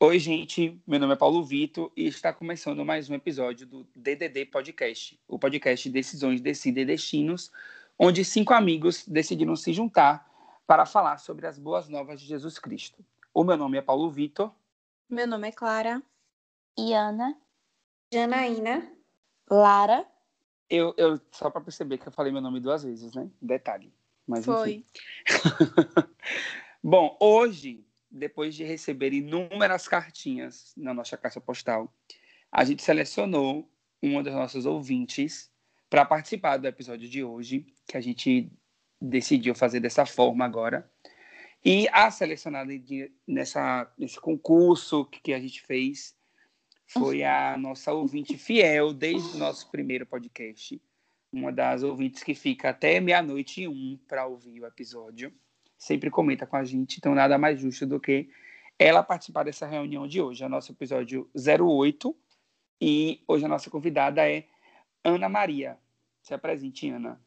Oi, gente. Meu nome é Paulo Vitor e está começando mais um episódio do DDD Podcast, o podcast Decisões, Decidem Destinos, onde cinco amigos decidiram se juntar para falar sobre as boas novas de Jesus Cristo. O meu nome é Paulo Vitor. Meu nome é Clara. E Ana. Janaína. Lara. Eu, eu só para perceber que eu falei meu nome duas vezes, né? Detalhe. Mas, Foi. Bom, hoje, depois de receber inúmeras cartinhas na nossa caixa postal, a gente selecionou uma dos nossos ouvintes para participar do episódio de hoje, que a gente decidiu fazer dessa forma agora. E a selecionada de, nessa, nesse concurso que a gente fez foi a nossa ouvinte fiel desde o nosso primeiro podcast. Uma das ouvintes que fica até meia-noite e um para ouvir o episódio. Sempre comenta com a gente, então nada mais justo do que ela participar dessa reunião de hoje. É o nosso episódio 08. E hoje a nossa convidada é Ana Maria. Se apresente, Ana.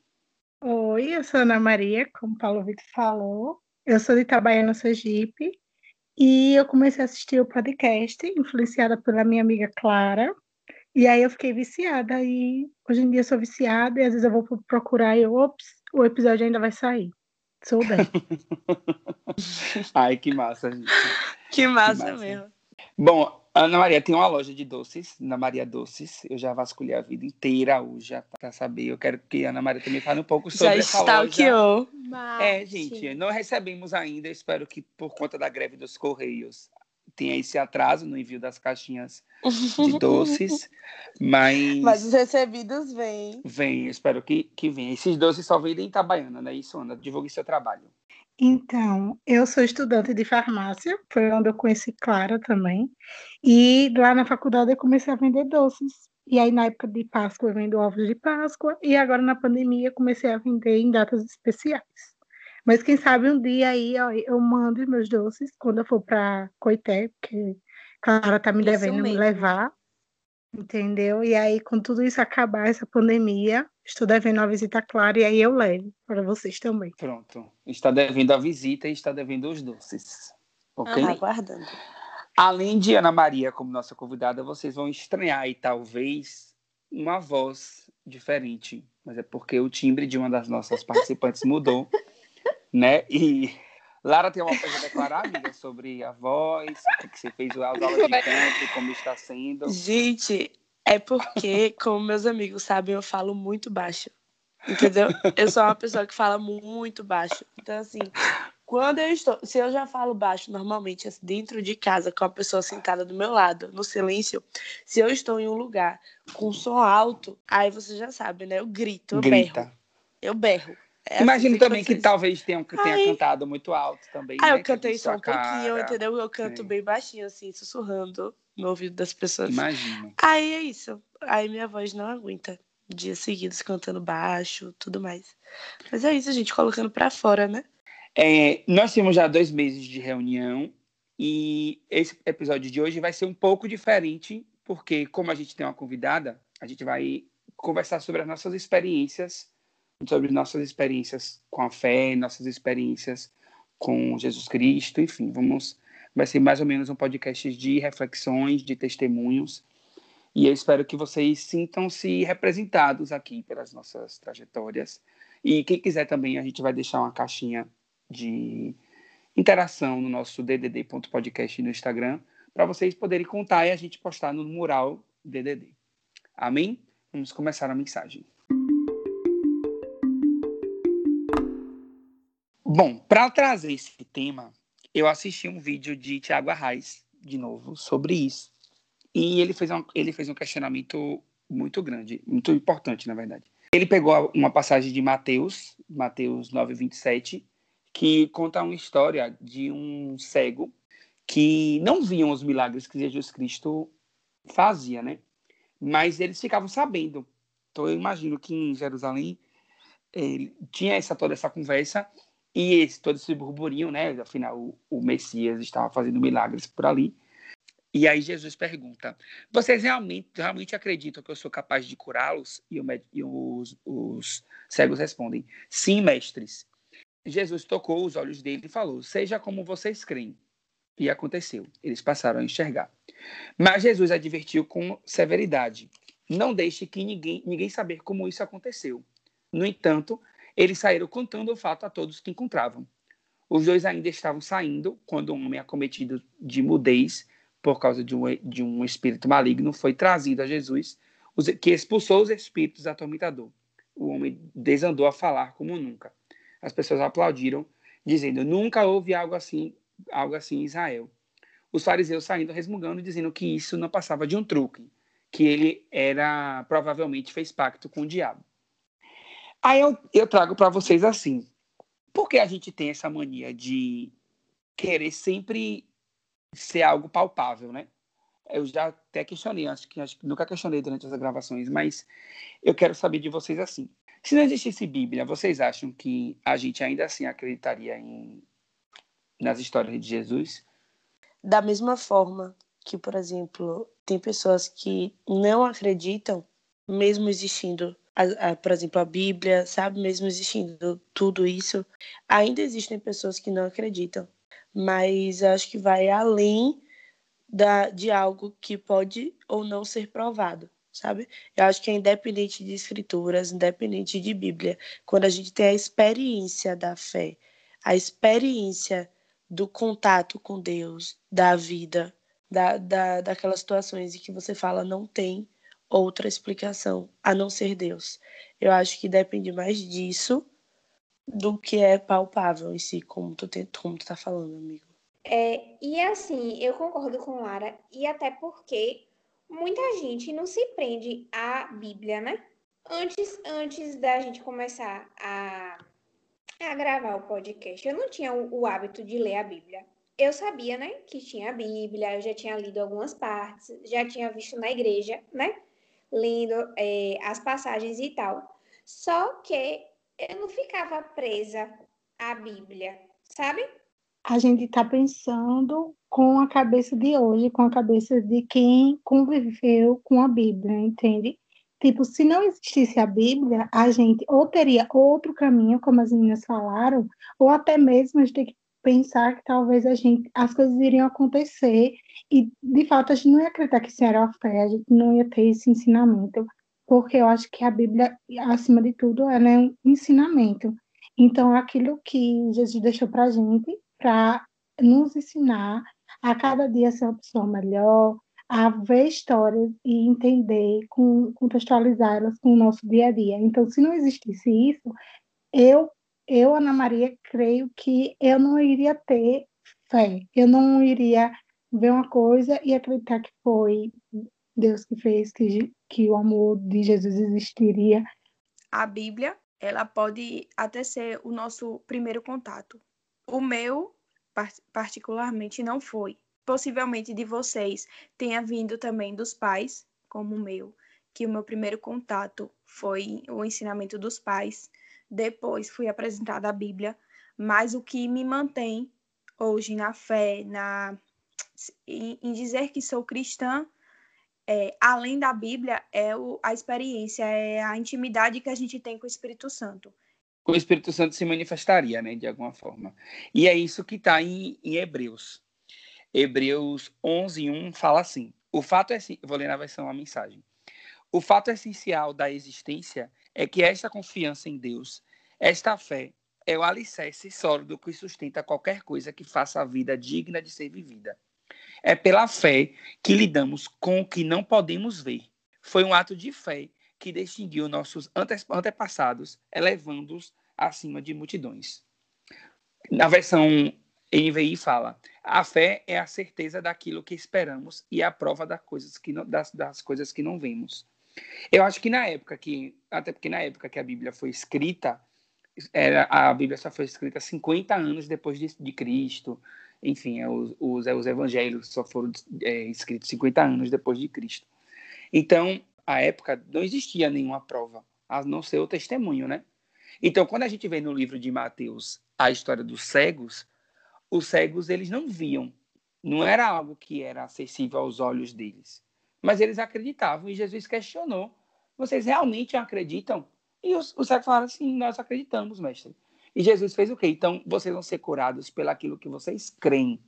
Oi, eu sou Ana Maria, como o Paulo Vitor falou. Eu sou de Itabaiana, Sergipe. E eu comecei a assistir o podcast, influenciada pela minha amiga Clara. E aí eu fiquei viciada. E hoje em dia eu sou viciada. E às vezes eu vou procurar e, ops, o episódio ainda vai sair. Sou bem. Ai, que massa, gente. Que massa, massa. mesmo. Bom, Ana Maria tem uma loja de doces, na Maria Doces. Eu já vasculhei a vida inteira hoje para saber. Eu quero que a Ana Maria também fale um pouco sobre Já essa loja. stalkeou. É, gente, não recebemos ainda. Espero que por conta da greve dos Correios tenha esse atraso no envio das caixinhas de doces. Mas, Mas os recebidos vêm. vem, espero que, que venha. Esses doces só vendem em Itabaiana, né? Isso, Ana. Divulgue seu trabalho. Então, eu sou estudante de farmácia, foi onde eu conheci Clara também. E lá na faculdade eu comecei a vender doces. E aí, na época de Páscoa, eu vendo ovos de Páscoa. E agora, na pandemia, eu comecei a vender em datas especiais. Mas quem sabe um dia aí ó, eu mando os meus doces quando eu for para Coité, porque Clara tá me devendo me levar. Entendeu? E aí, quando tudo isso acabar, essa pandemia, estou devendo uma visita a Clara e aí eu levo para vocês também. Pronto. Está devendo a visita e está devendo os doces. Ok? Ah, aguardando. Além de Ana Maria como nossa convidada, vocês vão estranhar aí, talvez, uma voz diferente. Mas é porque o timbre de uma das nossas participantes mudou, né? E Lara tem uma coisa a declarar, amiga, sobre a voz, o que você fez as aulas de canto, como está sendo. Gente, é porque, como meus amigos sabem, eu falo muito baixo. Entendeu? Eu sou uma pessoa que fala muito baixo. Então, assim, quando eu estou. Se eu já falo baixo normalmente, assim, dentro de casa, com a pessoa sentada do meu lado, no silêncio, se eu estou em um lugar com som alto, aí você já sabe, né? Eu grito, eu berro. Grita. Eu berro. É Imagino também que talvez tenha, que tenha Ai. cantado muito alto também. Ah, né? eu cantei só um pouquinho, entendeu? Eu canto Sim. bem baixinho, assim, sussurrando no ouvido das pessoas. Imagino. Aí é isso. Aí minha voz não aguenta. Dias seguidos cantando baixo, tudo mais. Mas é isso, gente, colocando pra fora, né? É, nós temos já dois meses de reunião e esse episódio de hoje vai ser um pouco diferente, porque como a gente tem uma convidada, a gente vai conversar sobre as nossas experiências, sobre nossas experiências com a fé, nossas experiências com Jesus Cristo, enfim, vamos vai ser mais ou menos um podcast de reflexões, de testemunhos. E eu espero que vocês sintam-se representados aqui pelas nossas trajetórias. E quem quiser também, a gente vai deixar uma caixinha de interação no nosso ddd.podcast no Instagram, para vocês poderem contar e a gente postar no mural DDD. Amém? Vamos começar a mensagem. Bom, para trazer esse tema, eu assisti um vídeo de Tiago Arraes, de novo, sobre isso. E ele fez, um, ele fez um questionamento muito grande, muito importante, na verdade. Ele pegou uma passagem de Mateus, Mateus 9, 27, que conta uma história de um cego que não viam os milagres que Jesus Cristo fazia, né? Mas eles ficavam sabendo. Então eu imagino que em Jerusalém ele tinha essa toda essa conversa e esse, todo esse burburinho, né? Afinal, o, o Messias estava fazendo milagres por ali. E aí Jesus pergunta: Vocês realmente, realmente acreditam que eu sou capaz de curá-los? E, o e os, os cegos respondem: Sim, mestres. Jesus tocou os olhos dele e falou: Seja como vocês creem. E aconteceu. Eles passaram a enxergar. Mas Jesus advertiu com severidade: não deixe que ninguém, ninguém saber como isso aconteceu. No entanto, eles saíram contando o fato a todos que encontravam. Os dois ainda estavam saindo quando um homem acometido de mudez por causa de um, de um espírito maligno foi trazido a Jesus, que expulsou os espíritos atormentador. O homem desandou a falar como nunca. As pessoas aplaudiram, dizendo: Nunca houve algo assim, algo assim em Israel. Os fariseus saindo resmungando, dizendo que isso não passava de um truque, que ele era provavelmente fez pacto com o diabo. Aí eu, eu trago para vocês assim: por que a gente tem essa mania de querer sempre ser algo palpável, né? Eu já até questionei, acho que, acho que nunca questionei durante as gravações, mas eu quero saber de vocês assim. Se não existisse Bíblia, vocês acham que a gente ainda assim acreditaria em, nas histórias de Jesus? Da mesma forma que, por exemplo, tem pessoas que não acreditam, mesmo existindo a, a, por exemplo, a Bíblia, sabe? Mesmo existindo tudo isso, ainda existem pessoas que não acreditam. Mas acho que vai além da, de algo que pode ou não ser provado, sabe? Eu acho que é independente de escrituras, independente de Bíblia, quando a gente tem a experiência da fé, a experiência do contato com Deus, da vida, da, da, daquelas situações em que você fala não tem outra explicação a não ser Deus. Eu acho que depende mais disso do que é palpável em si, como tu, te, como tu tá falando, amigo. É, e assim, eu concordo com Lara, e até porque muita gente não se prende à Bíblia, né? Antes, antes da gente começar a, a gravar o podcast, eu não tinha o, o hábito de ler a Bíblia. Eu sabia, né, que tinha a Bíblia, eu já tinha lido algumas partes, já tinha visto na igreja, né? Lendo é, as passagens e tal. Só que eu não ficava presa à Bíblia, sabe? A gente está pensando com a cabeça de hoje, com a cabeça de quem conviveu com a Bíblia, entende? Tipo, se não existisse a Bíblia, a gente ou teria outro caminho, como as meninas falaram, ou até mesmo a gente pensar que talvez a gente, as coisas iriam acontecer e, de fato, a gente não ia acreditar que isso era fé, a gente não ia ter esse ensinamento, porque eu acho que a Bíblia, acima de tudo, ela é um ensinamento. Então, aquilo que Jesus deixou para a gente, para nos ensinar a cada dia ser uma pessoa melhor, a ver histórias e entender, contextualizá-las com o nosso dia a dia. Então, se não existisse isso, eu eu, Ana Maria, creio que eu não iria ter fé. Eu não iria ver uma coisa e acreditar que foi Deus que fez, que, que o amor de Jesus existiria. A Bíblia, ela pode até ser o nosso primeiro contato. O meu, particularmente, não foi. Possivelmente de vocês tenha vindo também dos pais, como o meu, que o meu primeiro contato foi o ensinamento dos pais depois fui apresentada a Bíblia, mas o que me mantém hoje na fé, na em, em dizer que sou cristã, é, além da Bíblia, é o, a experiência, é a intimidade que a gente tem com o Espírito Santo. O Espírito Santo se manifestaria, né, de alguma forma. E é isso que está em, em, Hebreus. Hebreus 11, 1 fala assim: o fato é, vou ler na versão a mensagem. O fato essencial da existência é que esta confiança em Deus, esta fé, é o alicerce sólido que sustenta qualquer coisa que faça a vida digna de ser vivida. É pela fé que lidamos com o que não podemos ver. Foi um ato de fé que distinguiu nossos antepassados, elevando-os acima de multidões. Na versão NVI fala: a fé é a certeza daquilo que esperamos e a prova das coisas que não, das, das coisas que não vemos. Eu acho que na época que, até porque na época que a Bíblia foi escrita, era, a Bíblia só foi escrita 50 anos depois de, de Cristo. Enfim, é, os, os, é, os evangelhos só foram é, escritos 50 anos depois de Cristo. Então, a época não existia nenhuma prova, a não ser o testemunho, né? Então, quando a gente vê no livro de Mateus a história dos cegos, os cegos eles não viam, não era algo que era acessível aos olhos deles. Mas eles acreditavam e Jesus questionou: vocês realmente acreditam? E os, os cegos falaram assim: nós acreditamos, mestre. E Jesus fez o quê? Então, vocês vão ser curados pelo aquilo que vocês creem.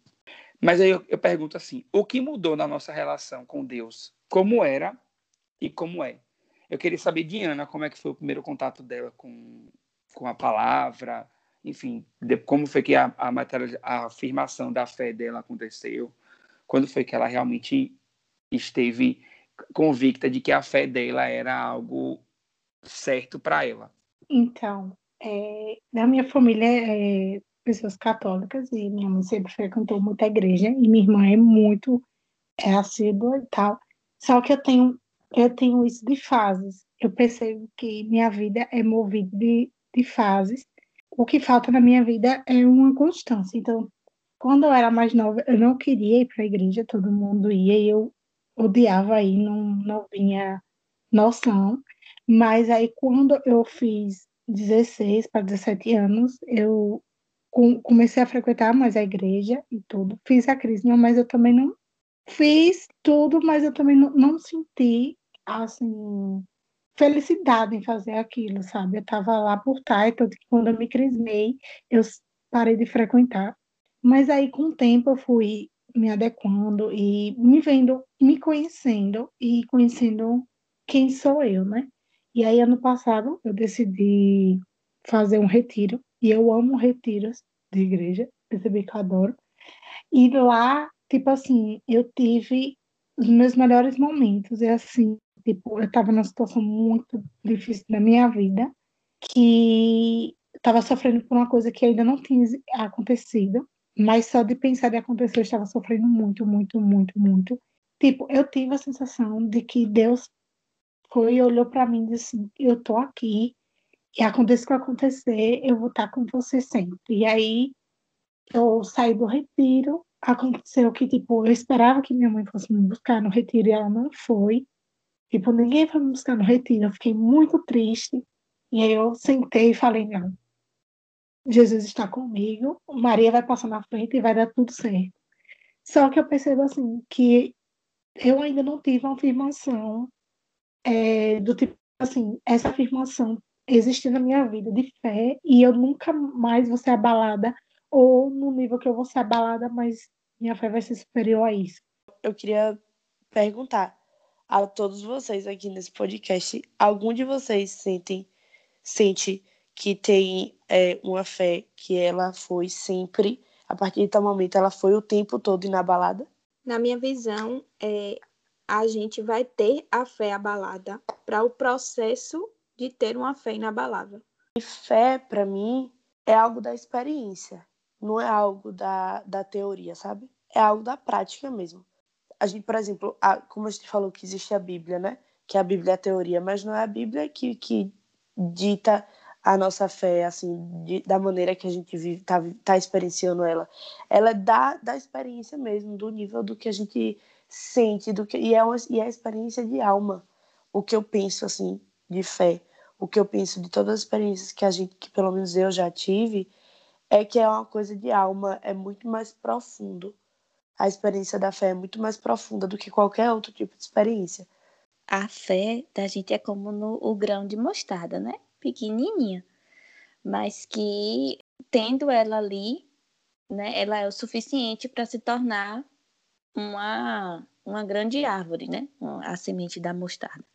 Mas aí eu, eu pergunto assim: o que mudou na nossa relação com Deus? Como era e como é? Eu queria saber de Ana como é que foi o primeiro contato dela com, com a palavra, enfim, de, como foi que a, a, matéria, a afirmação da fé dela aconteceu, quando foi que ela realmente esteve convicta de que a fé dela era algo certo para ela. Então, é, minha família é pessoas católicas e minha mãe sempre frequentou muita igreja e minha irmã é muito é assídua e tal. Só que eu tenho eu tenho isso de fases. Eu percebo que minha vida é movida de, de fases. O que falta na minha vida é uma constância. Então, quando eu era mais nova, eu não queria ir para a igreja, todo mundo ia e eu odiava ir, não, não vinha noção. Mas aí, quando eu fiz 16 para 17 anos, eu comecei a frequentar mais a igreja e tudo. Fiz a crisma, mas eu também não fiz tudo, mas eu também não, não senti assim, felicidade em fazer aquilo, sabe? Eu estava lá por que quando eu me crismei, eu parei de frequentar. Mas aí, com o tempo, eu fui me adequando e me vendo, me conhecendo e conhecendo quem sou eu, né? E aí, ano passado, eu decidi fazer um retiro, e eu amo retiros de igreja, percebi que eu adoro. E lá, tipo assim, eu tive os meus melhores momentos, e assim, Tipo, eu estava numa situação muito difícil na minha vida, que estava sofrendo por uma coisa que ainda não tinha acontecido, mas só de pensar de acontecer eu estava sofrendo muito, muito, muito, muito. Tipo, eu tive a sensação de que Deus e olhou para mim e disse: Eu tô aqui, e aconteça o que acontecer, eu vou estar com você sempre. E aí eu saí do retiro, aconteceu que, tipo, eu esperava que minha mãe fosse me buscar no retiro e ela não foi. Tipo, ninguém foi me buscar no retiro. Eu fiquei muito triste. E aí eu sentei e falei, não. Jesus está comigo, Maria vai passar na frente e vai dar tudo certo. Só que eu percebo assim que eu ainda não tive uma afirmação é, do tipo assim, essa afirmação existe na minha vida de fé e eu nunca mais vou ser abalada ou no nível que eu vou ser abalada, mas minha fé vai ser superior a isso. Eu queria perguntar, a todos vocês aqui nesse podcast. Algum de vocês sentem, sente que tem é, uma fé que ela foi sempre, a partir de tal momento, ela foi o tempo todo inabalada? Na minha visão, é, a gente vai ter a fé abalada para o processo de ter uma fé inabalável. E fé, para mim, é algo da experiência, não é algo da, da teoria, sabe? É algo da prática mesmo a gente, por exemplo, a, como a gente falou que existe a Bíblia, né? Que a Bíblia é a teoria, mas não é a Bíblia que, que dita a nossa fé, assim, de, da maneira que a gente vive, tá, tá experienciando ela. Ela é da, da experiência mesmo, do nível do que a gente sente, do que, e, é uma, e é a experiência de alma. O que eu penso, assim, de fé, o que eu penso de todas as experiências que a gente, que pelo menos eu já tive, é que é uma coisa de alma, é muito mais profundo a experiência da fé é muito mais profunda do que qualquer outro tipo de experiência. A fé da gente é como no, o grão de mostarda, né? Pequenininha. Mas que, tendo ela ali, né, ela é o suficiente para se tornar uma, uma grande árvore, né? A semente da mostarda.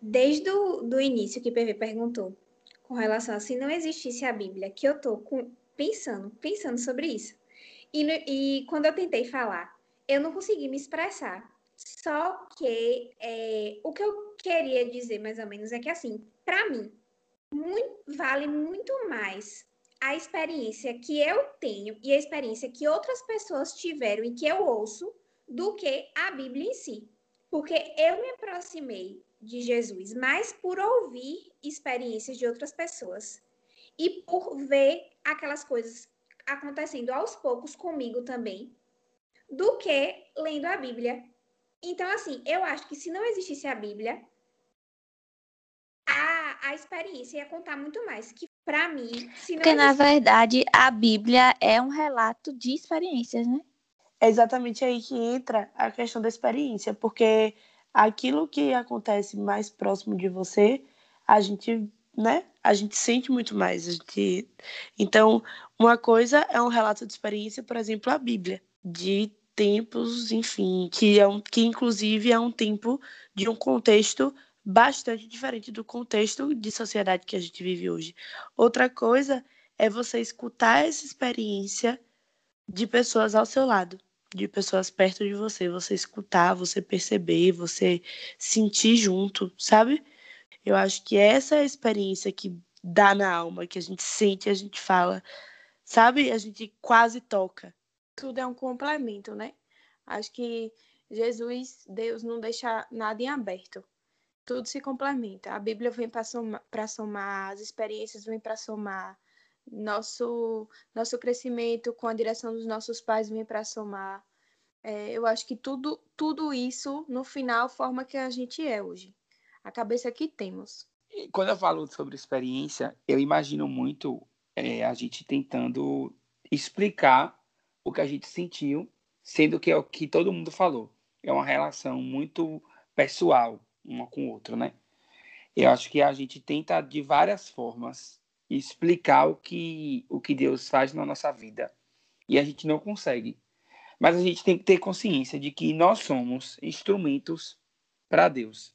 Desde o do início que o PV perguntou, com relação a se não existisse a Bíblia, que eu tô com, pensando, pensando sobre isso. E, e quando eu tentei falar, eu não consegui me expressar. Só que é, o que eu queria dizer, mais ou menos, é que, assim, para mim, muito, vale muito mais a experiência que eu tenho e a experiência que outras pessoas tiveram e que eu ouço do que a Bíblia em si. Porque eu me aproximei de Jesus, mas por ouvir experiências de outras pessoas e por ver aquelas coisas acontecendo aos poucos comigo também, do que lendo a Bíblia. Então, assim, eu acho que se não existisse a Bíblia, a, a experiência ia contar muito mais. Que para mim, se Porque, na verdade, a Bíblia é um relato de experiências, né? É exatamente aí que entra a questão da experiência, porque aquilo que acontece mais próximo de você, a gente né? A gente sente muito mais. A gente... Então, uma coisa é um relato de experiência, por exemplo, a Bíblia, de tempos, enfim, que é um, que inclusive é um tempo de um contexto bastante diferente do contexto de sociedade que a gente vive hoje. Outra coisa é você escutar essa experiência de pessoas ao seu lado, de pessoas perto de você, você escutar, você perceber, você sentir junto, sabe? Eu acho que essa é a experiência que dá na alma, que a gente sente, a gente fala, sabe? A gente quase toca. Tudo é um complemento, né? Acho que Jesus, Deus não deixa nada em aberto. Tudo se complementa. A Bíblia vem para somar, as experiências vêm para somar, nosso nosso crescimento com a direção dos nossos pais vem para somar. É, eu acho que tudo tudo isso no final forma que a gente é hoje. A cabeça que temos. Quando eu falo sobre experiência, eu imagino muito é, a gente tentando explicar o que a gente sentiu, sendo que é o que todo mundo falou. É uma relação muito pessoal, uma com o outro, né? Eu acho que a gente tenta de várias formas explicar o que, o que Deus faz na nossa vida. E a gente não consegue. Mas a gente tem que ter consciência de que nós somos instrumentos para Deus.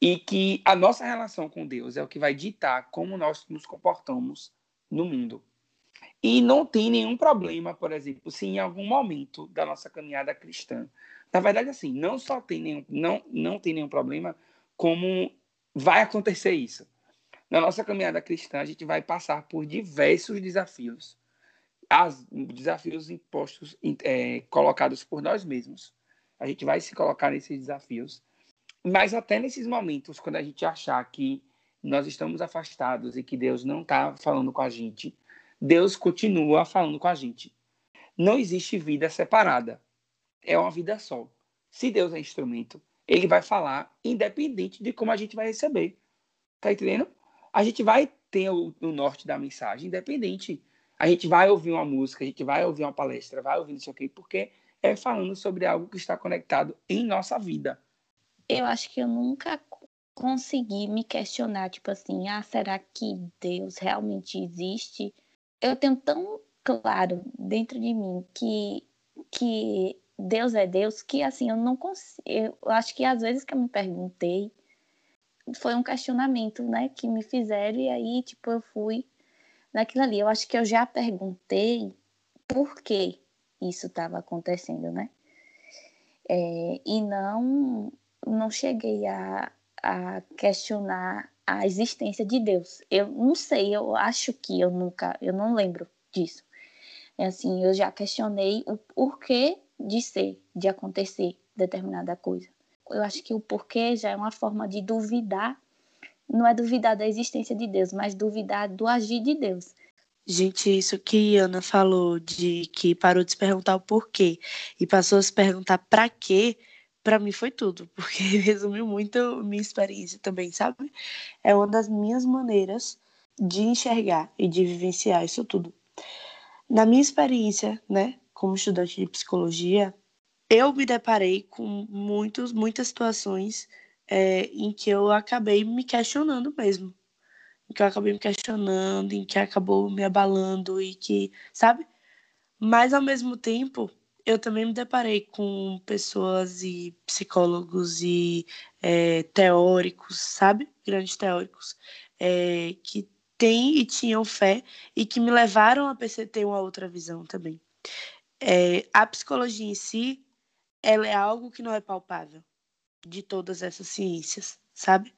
E que a nossa relação com Deus é o que vai ditar como nós nos comportamos no mundo. E não tem nenhum problema, por exemplo, se em algum momento da nossa caminhada cristã, na verdade assim, não só tem nenhum, não, não tem nenhum problema, como vai acontecer isso. Na nossa caminhada cristã, a gente vai passar por diversos desafios. As, desafios impostos, é, colocados por nós mesmos. A gente vai se colocar nesses desafios. Mas até nesses momentos, quando a gente achar que nós estamos afastados e que Deus não está falando com a gente, Deus continua falando com a gente. Não existe vida separada. É uma vida só. Se Deus é instrumento, ele vai falar independente de como a gente vai receber. Tá entendendo? a gente vai ter o, o, norte da mensagem, independente. A gente vai ouvir uma música, a gente vai ouvir uma palestra, vai ouvir isso aqui, porque é falando sobre algo que está conectado em nossa vida. Eu acho que eu nunca consegui me questionar, tipo assim, ah, será que Deus realmente existe? Eu tenho tão claro dentro de mim que, que Deus é Deus que, assim, eu não consigo. Eu acho que às vezes que eu me perguntei foi um questionamento, né, que me fizeram e aí, tipo, eu fui naquilo ali. Eu acho que eu já perguntei por que isso estava acontecendo, né? É, e não não cheguei a, a questionar a existência de Deus. Eu não sei, eu acho que eu nunca, eu não lembro disso. É assim, eu já questionei o porquê de ser, de acontecer determinada coisa eu acho que o porquê já é uma forma de duvidar, não é duvidar da existência de Deus, mas duvidar do agir de Deus. Gente, isso que Ana falou de que parou de se perguntar o porquê e passou a se perguntar para quê, para mim foi tudo, porque resumiu muito minha experiência também, sabe? É uma das minhas maneiras de enxergar e de vivenciar isso tudo. Na minha experiência, né, como estudante de psicologia, eu me deparei com muitos, muitas situações é, em que eu acabei me questionando mesmo. Em que eu acabei me questionando, em que acabou me abalando e que, sabe? Mas ao mesmo tempo, eu também me deparei com pessoas e psicólogos e é, teóricos, sabe? Grandes teóricos, é, que têm e tinham fé e que me levaram a ter uma outra visão também. É, a psicologia em si, ela é algo que não é palpável de todas essas ciências, sabe?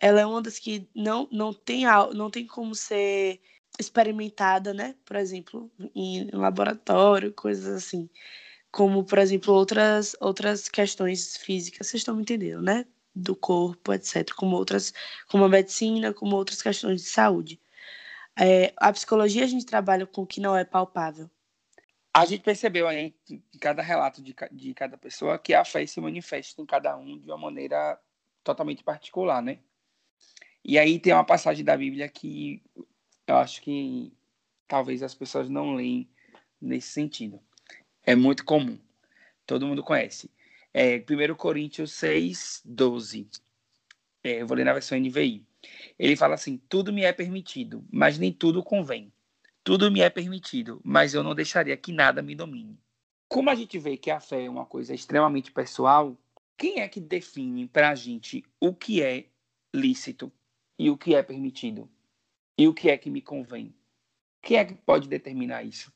Ela é uma das que não, não, tem, não tem como ser experimentada, né? Por exemplo, em laboratório, coisas assim. Como, por exemplo, outras, outras questões físicas, vocês estão me entendendo, né? Do corpo, etc. Como outras, como a medicina, como outras questões de saúde. É, a psicologia a gente trabalha com o que não é palpável, a gente percebeu aí, em cada relato de, de cada pessoa, que a fé se manifesta em cada um de uma maneira totalmente particular, né? E aí tem uma passagem da Bíblia que eu acho que talvez as pessoas não leem nesse sentido. É muito comum. Todo mundo conhece. É 1 Coríntios 6, 12. É, eu vou ler na versão NVI. Ele fala assim: tudo me é permitido, mas nem tudo convém. Tudo me é permitido, mas eu não deixaria que nada me domine. Como a gente vê que a fé é uma coisa extremamente pessoal, quem é que define para a gente o que é lícito e o que é permitido? E o que é que me convém? Quem é que pode determinar isso?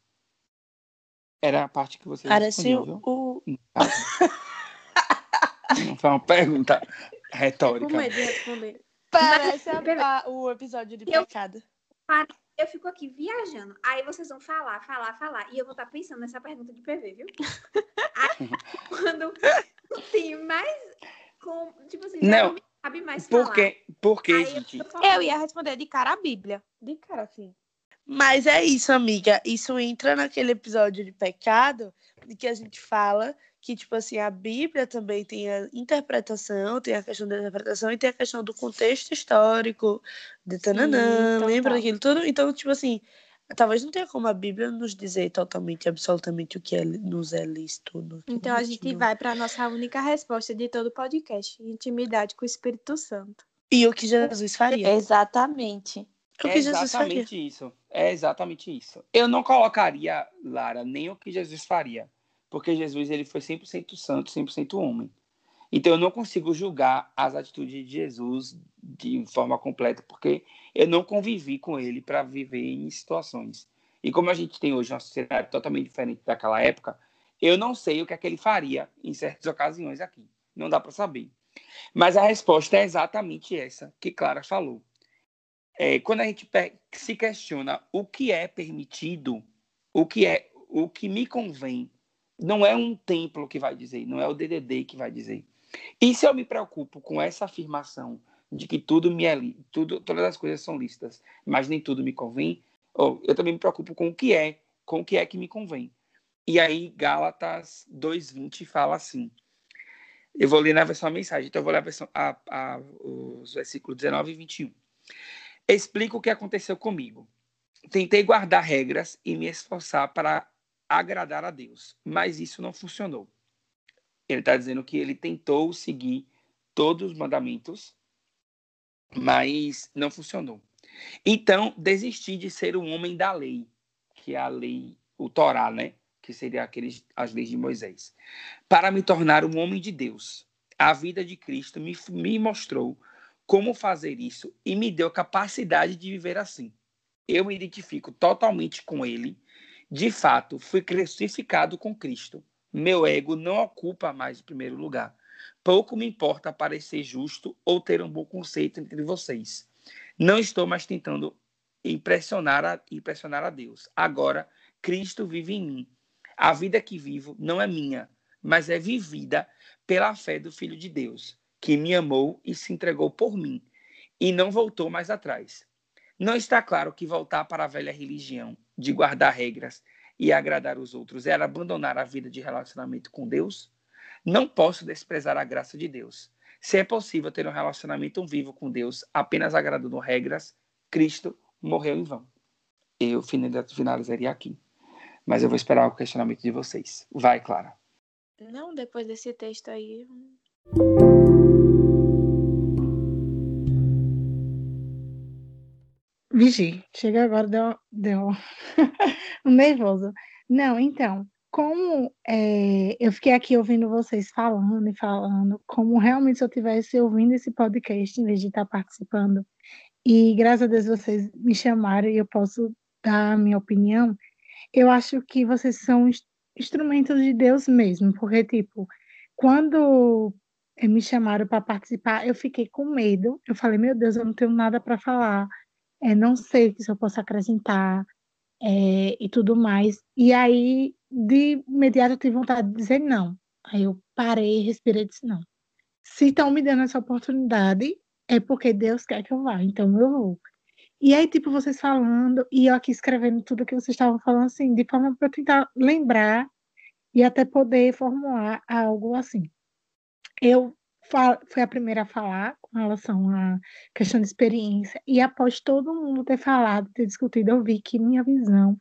Era a parte que você Parece respondeu, o. Não foi uma pergunta retórica. Com medo de responder. Parece a- a- o episódio de Eu- pecado. Eu fico aqui viajando. Aí vocês vão falar, falar, falar. E eu vou estar pensando nessa pergunta de PV, viu? Aí, quando tem mais. Com, tipo assim, Não, cabe mais falar. Porque, porque Aí gente, eu. Eu ia responder de cara a Bíblia. De cara, assim. Mas é isso, amiga. Isso entra naquele episódio de pecado de que a gente fala que, tipo assim, a Bíblia também tem a interpretação, tem a questão da interpretação e tem a questão do contexto histórico, de tananã, total. lembra daquilo tudo? Então, tipo assim, talvez não tenha como a Bíblia nos dizer totalmente, absolutamente o que é, nos é lícito. no Então não a gente lícito. vai para nossa única resposta de todo o podcast: intimidade com o Espírito Santo. E o que Jesus faria. Exatamente. o é exatamente isso. É exatamente isso. Eu não colocaria, Lara, nem o que Jesus faria. Porque Jesus ele foi 100% santo, 100% homem. Então eu não consigo julgar as atitudes de Jesus de forma completa, porque eu não convivi com ele para viver em situações. E como a gente tem hoje uma sociedade totalmente diferente daquela época, eu não sei o que é que ele faria em certas ocasiões aqui. Não dá para saber. Mas a resposta é exatamente essa que Clara falou. É, quando a gente se questiona o que é permitido, o que é o que me convém, não é um templo que vai dizer, não é o DDD que vai dizer. E se eu me preocupo com essa afirmação de que tudo me é tudo, todas as coisas são listas, mas nem tudo me convém, eu também me preocupo com o que é, com o que é que me convém. E aí Gálatas 2:20 fala assim. Eu vou ler na versão a mensagem, então eu vou ler a versão a, a, os versículos 19 e 21. Explico o que aconteceu comigo. Tentei guardar regras e me esforçar para agradar a Deus, mas isso não funcionou. Ele está dizendo que ele tentou seguir todos os mandamentos, mas não funcionou. Então, desisti de ser um homem da lei, que é a lei, o Torá, né? Que seria aqueles, as leis de Moisés, para me tornar um homem de Deus. A vida de Cristo me, me mostrou como fazer isso e me deu capacidade de viver assim. Eu me identifico totalmente com ele. De fato, fui crucificado com Cristo. Meu ego não ocupa mais o primeiro lugar. Pouco me importa parecer justo ou ter um bom conceito entre vocês. Não estou mais tentando impressionar a, impressionar a Deus. Agora, Cristo vive em mim. A vida que vivo não é minha, mas é vivida pela fé do Filho de Deus, que me amou e se entregou por mim, e não voltou mais atrás. Não está claro que voltar para a velha religião de guardar regras e agradar os outros era abandonar a vida de relacionamento com Deus? Não posso desprezar a graça de Deus. Se é possível ter um relacionamento vivo com Deus apenas agradando regras, Cristo morreu em vão. Eu finalizaria aqui. Mas eu vou esperar o questionamento de vocês. Vai, Clara. Não, depois desse texto aí. Vigi, chega agora, deu, deu um nervoso. Não, então, como é, eu fiquei aqui ouvindo vocês falando e falando, como realmente se eu estivesse ouvindo esse podcast em vez de estar participando, e graças a Deus vocês me chamaram e eu posso dar a minha opinião, eu acho que vocês são ins- instrumentos de Deus mesmo, porque, tipo, quando me chamaram para participar, eu fiquei com medo, eu falei, meu Deus, eu não tenho nada para falar é, não sei se eu posso acrescentar é, e tudo mais. E aí, de imediato, eu tive vontade de dizer não. Aí eu parei, respirei e disse não. Se estão me dando essa oportunidade, é porque Deus quer que eu vá, então eu vou. E aí, tipo, vocês falando, e eu aqui escrevendo tudo que vocês estavam falando, assim, de forma para tentar lembrar e até poder formular algo assim. Eu fui a primeira a falar relação à questão de experiência, e após todo mundo ter falado, ter discutido, eu vi que minha visão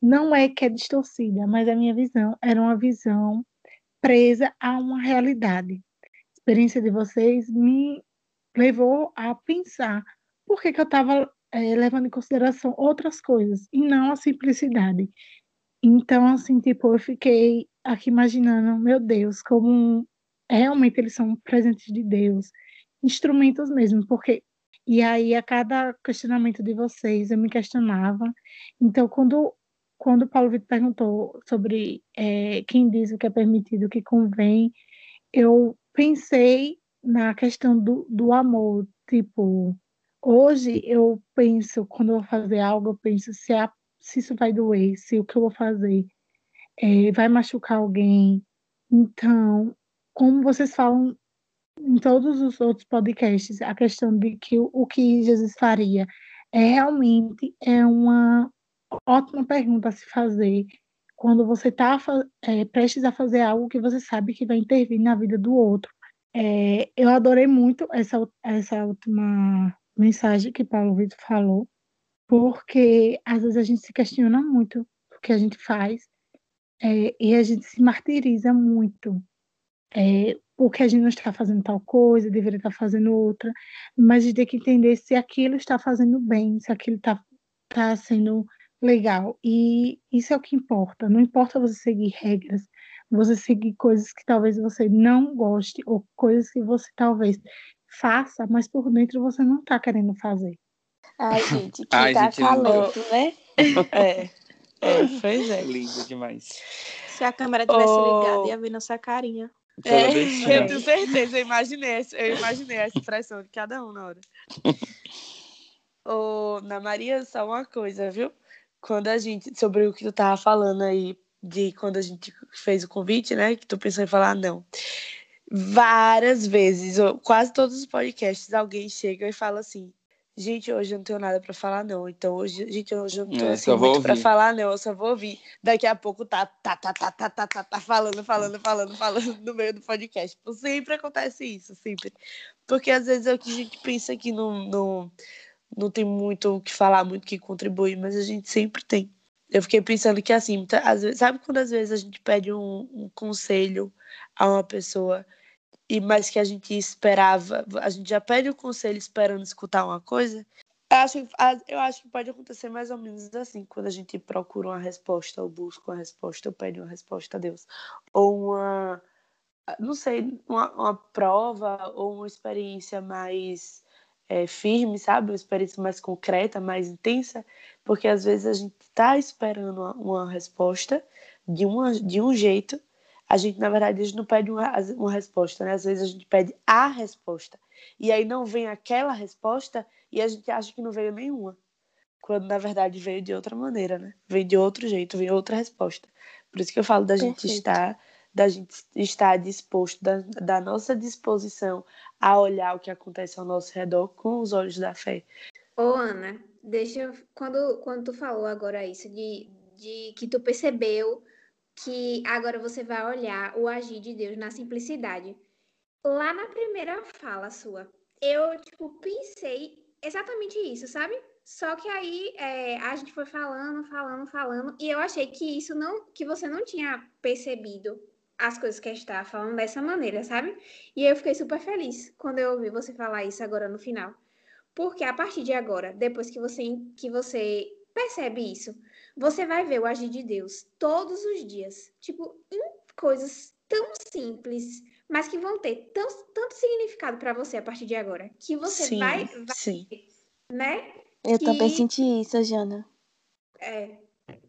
não é que é distorcida, mas a minha visão era uma visão presa a uma realidade. A experiência de vocês me levou a pensar por que, que eu estava é, levando em consideração outras coisas e não a simplicidade. Então, assim, tipo, eu fiquei aqui imaginando, meu Deus, como realmente eles são presentes de Deus, instrumentos mesmo, porque e aí a cada questionamento de vocês eu me questionava. Então, quando quando Paulo Vitor perguntou sobre é, quem diz o que é permitido, o que convém, eu pensei na questão do, do amor, tipo, hoje eu penso, quando eu vou fazer algo, eu penso se, a, se isso vai doer, se o que eu vou fazer é, vai machucar alguém. Então, como vocês falam em todos os outros podcasts, a questão de que o, que Jesus faria é realmente é uma ótima pergunta a se fazer quando você está é, prestes a fazer algo que você sabe que vai intervir na vida do outro. É, eu adorei muito essa, essa última mensagem que Paulo Vitor falou, porque às vezes a gente se questiona muito o que a gente faz é, e a gente se martiriza muito. É, porque a gente não está fazendo tal coisa, deveria estar fazendo outra, mas a gente tem que entender se aquilo está fazendo bem, se aquilo está tá sendo legal. E isso é o que importa. Não importa você seguir regras, você seguir coisas que talvez você não goste, ou coisas que você talvez faça, mas por dentro você não está querendo fazer. Ai, gente, que Ai, tá gente, não- calento, né? É, é, pois é. Lindo demais. Se a câmera tivesse Oh. ligada, ia ver nossa carinha. É, eu tenho certeza, eu imaginei, essa- eu imaginei a expressão de cada um na hora. Ô, na Maria, só uma coisa, viu? Quando a gente, sobre o que tu tava falando aí, de quando a gente fez o convite, né? Que tu pensou em falar não. Várias vezes, quase todos os podcasts, alguém chega e fala assim: Gente, hoje eu não tenho nada pra falar, não. Então, hoje, gente, hoje eu não tenho É, assim, muito pra ouvir. falar, não. Eu só vou ouvir. Daqui a pouco tá, tá, tá, tá, tá, tá, tá, tá falando, falando, falando, falando no meio do podcast. Tipo, sempre acontece isso, sempre. Porque às vezes é o que a gente pensa que não, não, não tem muito o que falar, muito o que contribuir, mas a gente sempre tem. Eu fiquei pensando que assim, às vezes, sabe quando às vezes a gente pede um, um conselho a uma pessoa e mas que a gente esperava, a gente já pede o conselho esperando escutar uma coisa? Eu acho, eu acho que pode acontecer mais ou menos assim, quando a gente procura uma resposta, ou busca uma resposta, ou pede uma resposta a Deus. Ou uma, não sei, uma, uma prova ou uma experiência mais é, firme, sabe? Uma experiência mais concreta, mais intensa, porque às vezes a gente está esperando uma, uma resposta de, uma, de um jeito, a gente, na verdade, a gente não pede uma, uma resposta, né? Às vezes a gente pede a resposta. E aí não vem aquela resposta e a gente acha que não veio nenhuma. Quando, na verdade, veio de outra maneira, né? Veio de outro jeito, veio outra resposta. Por isso que eu falo da gente Perfeito. estar da gente estar disposto, da, da nossa disposição a olhar o que acontece ao nosso redor com os olhos da fé. Ô, Ana, deixa. Quando, quando tu falou agora isso, de, de que tu percebeu que agora você vai olhar o agir de Deus na simplicidade. Lá na primeira fala sua, eu, tipo, pensei exatamente isso, sabe? Só que aí é, a gente foi falando, falando, falando, e eu achei que isso não, que você não tinha percebido as coisas que a gente tava falando dessa maneira, sabe? E eu fiquei super feliz quando eu ouvi você falar isso agora no final. Porque a partir de agora, depois que você, que você percebe isso, você vai ver o agir de Deus todos os dias. Tipo, em coisas tão simples, mas que vão ter tão, tanto significado para você a partir de agora. Que você sim, vai, vai, sim. né? Eu também Que- senti isso, Jana. É,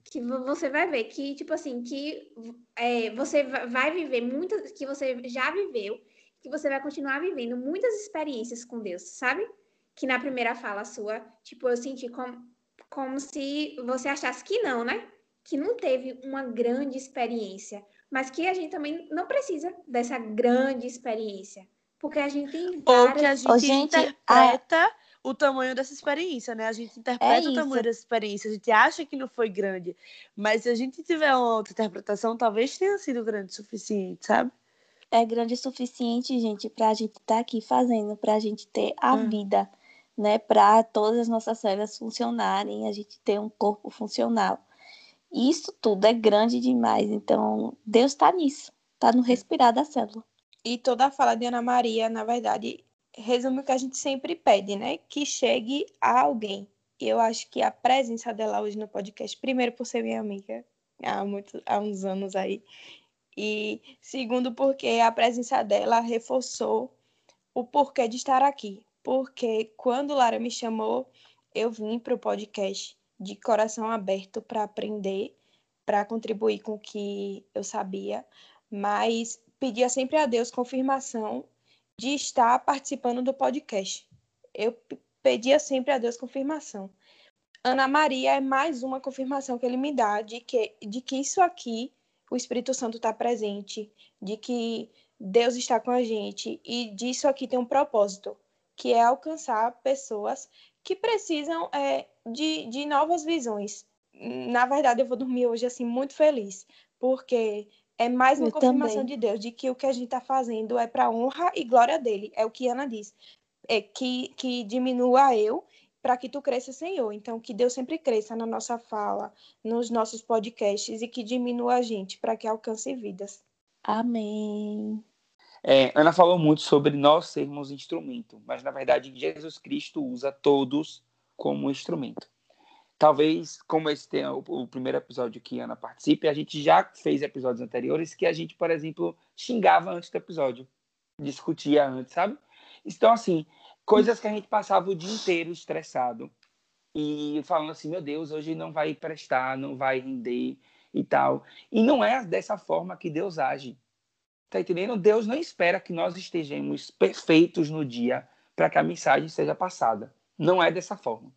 que vo- você vai ver que, tipo assim, que é, você va- vai viver muitas, que você já viveu, que você vai continuar vivendo muitas experiências com Deus, sabe? Que na primeira fala sua, tipo, eu senti como, como se você achasse que não, né? Que não teve uma grande experiência, mas que a gente também não precisa dessa grande experiência, porque a gente tem Ou que a gente, gente, interpreta o tamanho dessa experiência, né? A gente interpreta o isso. tamanho dessa experiência, a gente acha que não foi grande, mas se a gente tiver uma outra interpretação, talvez tenha sido grande o suficiente, sabe? É grande o suficiente, gente, para a gente estar aqui fazendo, para a gente ter a Hum. vida, né? Para todas as nossas células funcionarem, a gente ter um corpo funcional. Isso tudo é grande demais. Então, Deus está nisso, está no respirar da célula. E toda a fala de Ana Maria, na verdade, resume o que a gente sempre pede, né? Que chegue a alguém. Eu acho que a presença dela hoje no podcast, primeiro por ser minha amiga há, muito, há uns anos aí, e segundo porque a presença dela reforçou o porquê de estar aqui. Porque quando Lara me chamou, eu vim para o podcast de coração aberto para aprender, para contribuir com o que eu sabia, mas pedia sempre a Deus confirmação de estar participando do podcast. Eu pedia sempre a Deus confirmação. Ana Maria é mais uma confirmação que ele me dá de que, de que isso aqui, o Espírito Santo está presente, de que Deus está com a gente e disso aqui tem um propósito, que é alcançar pessoas que precisam é, de, de novas visões. Na verdade, eu vou dormir hoje assim muito feliz, porque é mais uma eu confirmação também. de Deus de que o que a gente está fazendo é para honra e glória dele. É o que Ana diz. É que, que diminua eu para que tu cresça, Senhor. Então, que Deus sempre cresça na nossa fala, nos nossos podcasts e que diminua a gente para que alcance vidas. Amém. É, Ana falou muito sobre nós sermos instrumento, mas na verdade Jesus Cristo usa todos como instrumento. Talvez, como esse tem o, o, primeiro episódio que Ana participe, a gente já fez episódios anteriores que a gente, por exemplo, xingava antes do episódio, discutia antes, sabe? Então, assim, coisas que a gente passava o dia inteiro estressado e falando assim, meu Deus, hoje não vai prestar, não vai render e tal. E não é dessa forma que Deus age. Tá entendendo? Deus não espera que nós estejamos perfeitos no dia para que a mensagem seja passada. Não é dessa forma.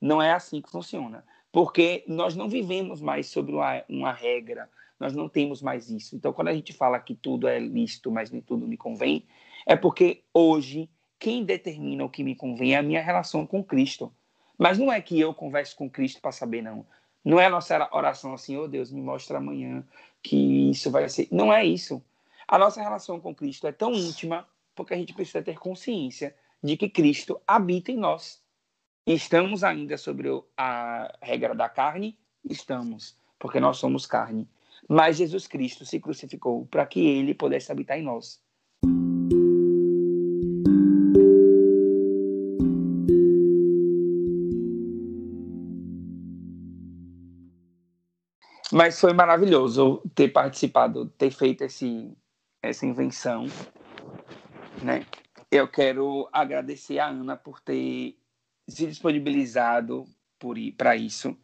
Não é assim que funciona. Porque nós não vivemos mais sobre uma, uma regra, nós não temos mais isso. Então, quando a gente fala que tudo é lícito, mas nem tudo me convém, é porque hoje quem determina o que me convém é a minha relação com Cristo. Mas não é que eu converse com Cristo para saber, não. Não é a nossa oração assim, oh Deus, me mostra amanhã que isso vai ser. Não é isso. A nossa relação com Cristo é tão íntima porque a gente precisa ter consciência de que Cristo habita em nós. Estamos ainda sobre a regra da carne? Estamos, porque nós somos carne. Mas Jesus Cristo se crucificou para que ele pudesse habitar em nós. Mas foi maravilhoso ter participado, ter feito esse, essa invenção, né? Eu quero agradecer a Ana por ter se disponibilizado para isso.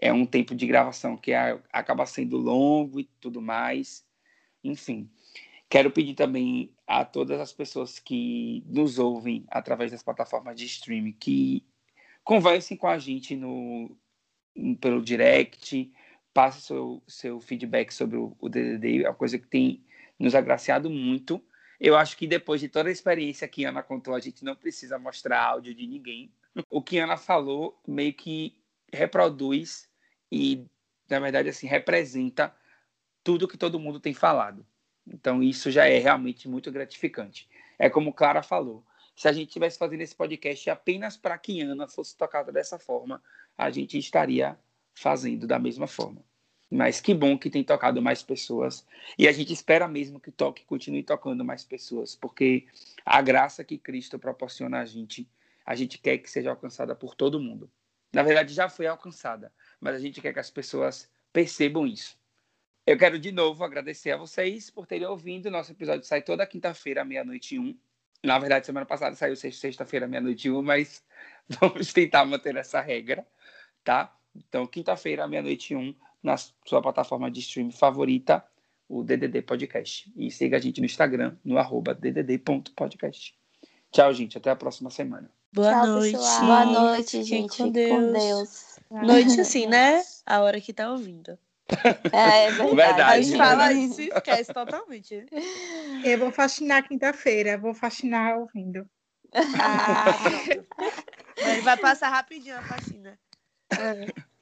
É um tempo de gravação que acaba sendo longo e tudo mais. Enfim, quero pedir também a todas as pessoas que nos ouvem através das plataformas de streaming que conversem com a gente no, pelo direct, passe seu, seu feedback sobre o, o DDD, é uma coisa que tem nos agraciado muito. Eu acho que depois de toda a experiência que Ana contou, a gente não precisa mostrar áudio de ninguém. O que Ana falou meio que reproduz e, na verdade, assim, representa tudo que todo mundo tem falado. Então, isso já é realmente muito gratificante. É como Clara falou. Se a gente estivesse fazendo esse podcast apenas para que Ana fosse tocada dessa forma, a gente estaria fazendo da mesma forma. Mas que bom que tem tocado mais pessoas. E a gente espera mesmo que toque, continue tocando mais pessoas, porque a graça que Cristo proporciona a gente, a gente quer que seja alcançada por todo mundo. Na verdade, já foi alcançada, mas a gente quer que as pessoas percebam isso. Eu quero de novo agradecer a vocês por terem ouvido. Nosso episódio sai toda quinta-feira, meia-noite e um. Na verdade, semana passada saiu sexta-feira, meia-noite e um, mas vamos tentar manter essa regra, tá? Então, quinta-feira, meia-noite e um, na sua plataforma de streaming favorita, o DDD Podcast. E siga a gente no Instagram, no arroba ddd.podcast. Tchau, gente. Até a próxima semana. Boa Tchau, noite. Pessoal. Boa noite, gente. Com Deus. com Deus. Noite assim, né? A hora que tá ouvindo. É, é verdade. verdade. A gente fala isso e esquece totalmente. Eu vou fascinar quinta-feira. Vou fascinar ouvindo. Ah, vai passar rapidinho a faxina. É.